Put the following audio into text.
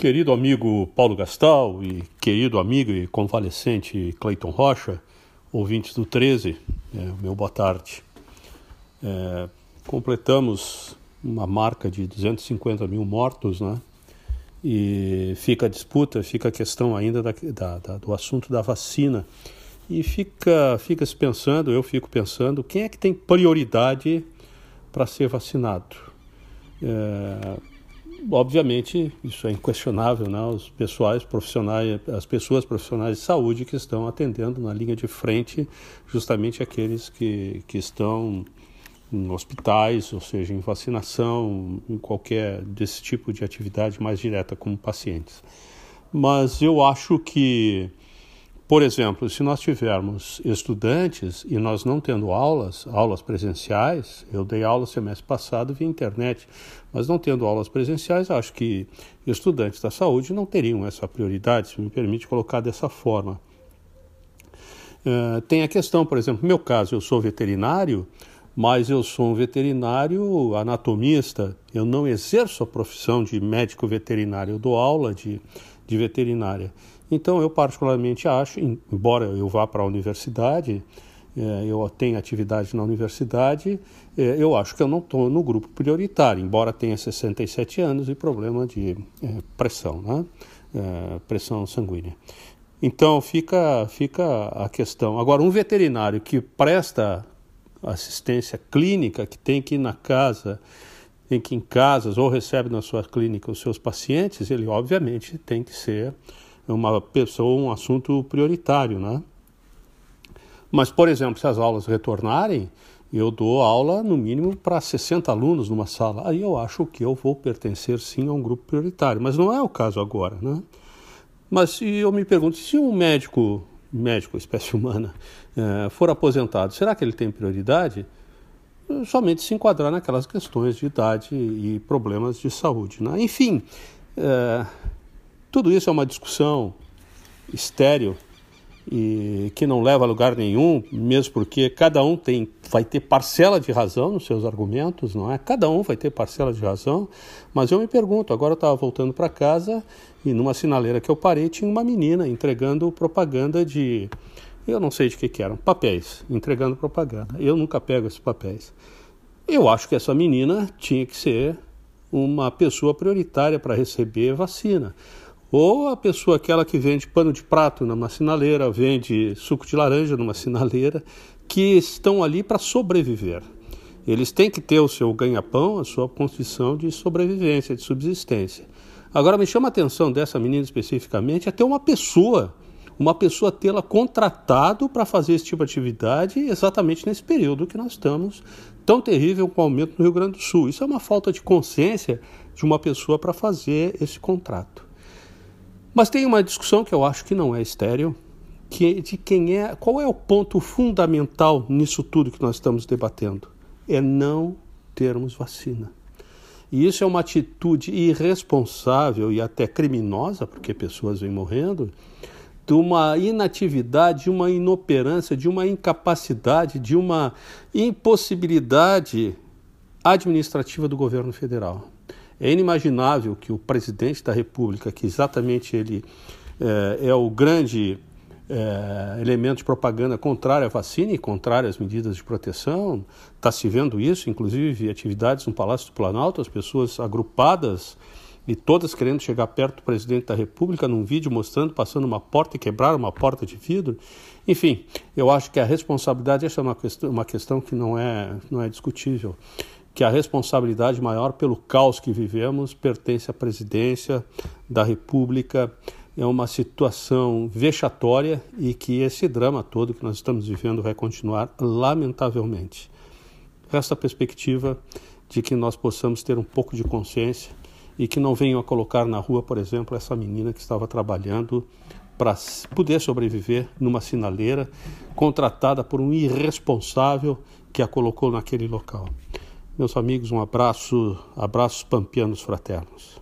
Querido amigo Paulo Gastal e querido amigo e convalescente Cleiton Rocha, ouvintes do 13, é, meu boa tarde. É, completamos uma marca de 250 mil mortos, né? E fica a disputa, fica a questão ainda da, da, da, do assunto da vacina. E fica, fica se pensando, eu fico pensando, quem é que tem prioridade para ser vacinado? É, obviamente, isso é inquestionável, né? Os pessoais profissionais, as pessoas profissionais de saúde que estão atendendo na linha de frente, justamente aqueles que, que estão em hospitais, ou seja, em vacinação, em qualquer desse tipo de atividade mais direta com pacientes. Mas eu acho que por exemplo, se nós tivermos estudantes e nós não tendo aulas, aulas presenciais, eu dei aula semestre passado via internet, mas não tendo aulas presenciais, acho que estudantes da saúde não teriam essa prioridade, se me permite colocar dessa forma. Uh, tem a questão, por exemplo, no meu caso, eu sou veterinário, mas eu sou um veterinário anatomista, eu não exerço a profissão de médico veterinário, eu dou aula de, de veterinária. Então, eu particularmente acho, embora eu vá para a universidade, é, eu tenho atividade na universidade, é, eu acho que eu não estou no grupo prioritário, embora tenha 67 anos e problema de é, pressão, né? pressão sanguínea. Então fica, fica a questão. Agora, um veterinário que presta assistência clínica, que tem que ir na casa, tem que ir em casas ou recebe na sua clínica os seus pacientes, ele obviamente tem que ser uma pessoa, um assunto prioritário, né? Mas, por exemplo, se as aulas retornarem, eu dou aula no mínimo para 60 alunos numa sala. Aí eu acho que eu vou pertencer sim a um grupo prioritário, mas não é o caso agora, né? Mas se eu me pergunto, se um médico, médico, espécie humana, é, for aposentado, será que ele tem prioridade? Somente se enquadrar naquelas questões de idade e problemas de saúde, né? Enfim, é, tudo isso é uma discussão estéril e que não leva a lugar nenhum, mesmo porque cada um tem, vai ter parcela de razão nos seus argumentos, não é? Cada um vai ter parcela de razão, mas eu me pergunto, agora eu estava voltando para casa e numa sinaleira que eu parei tinha uma menina entregando propaganda de, eu não sei de que que eram, papéis, entregando propaganda. Eu nunca pego esses papéis. Eu acho que essa menina tinha que ser uma pessoa prioritária para receber vacina. Ou a pessoa aquela que vende pano de prato numa sinaleira, vende suco de laranja numa sinaleira, que estão ali para sobreviver. Eles têm que ter o seu ganha-pão, a sua condição de sobrevivência, de subsistência. Agora me chama a atenção dessa menina especificamente é ter uma pessoa, uma pessoa tê-la contratado para fazer esse tipo de atividade exatamente nesse período que nós estamos tão terrível com o aumento no Rio Grande do Sul. Isso é uma falta de consciência de uma pessoa para fazer esse contrato. Mas tem uma discussão que eu acho que não é estéreo, que é de quem é, qual é o ponto fundamental nisso tudo que nós estamos debatendo? É não termos vacina. E isso é uma atitude irresponsável e até criminosa, porque pessoas vêm morrendo, de uma inatividade, de uma inoperância, de uma incapacidade, de uma impossibilidade administrativa do governo federal. É inimaginável que o presidente da República, que exatamente ele é, é o grande é, elemento de propaganda contrário à vacina e contrário às medidas de proteção, está se vendo isso, inclusive atividades no Palácio do Planalto, as pessoas agrupadas e todas querendo chegar perto do presidente da República num vídeo mostrando, passando uma porta e quebrar uma porta de vidro. Enfim, eu acho que a responsabilidade, essa é uma questão, uma questão que não é, não é discutível que a responsabilidade maior pelo caos que vivemos pertence à presidência da República. É uma situação vexatória e que esse drama todo que nós estamos vivendo vai continuar, lamentavelmente. Resta a perspectiva de que nós possamos ter um pouco de consciência e que não venham a colocar na rua, por exemplo, essa menina que estava trabalhando para poder sobreviver numa sinaleira, contratada por um irresponsável que a colocou naquele local. Meus amigos, um abraço, abraços pampianos fraternos.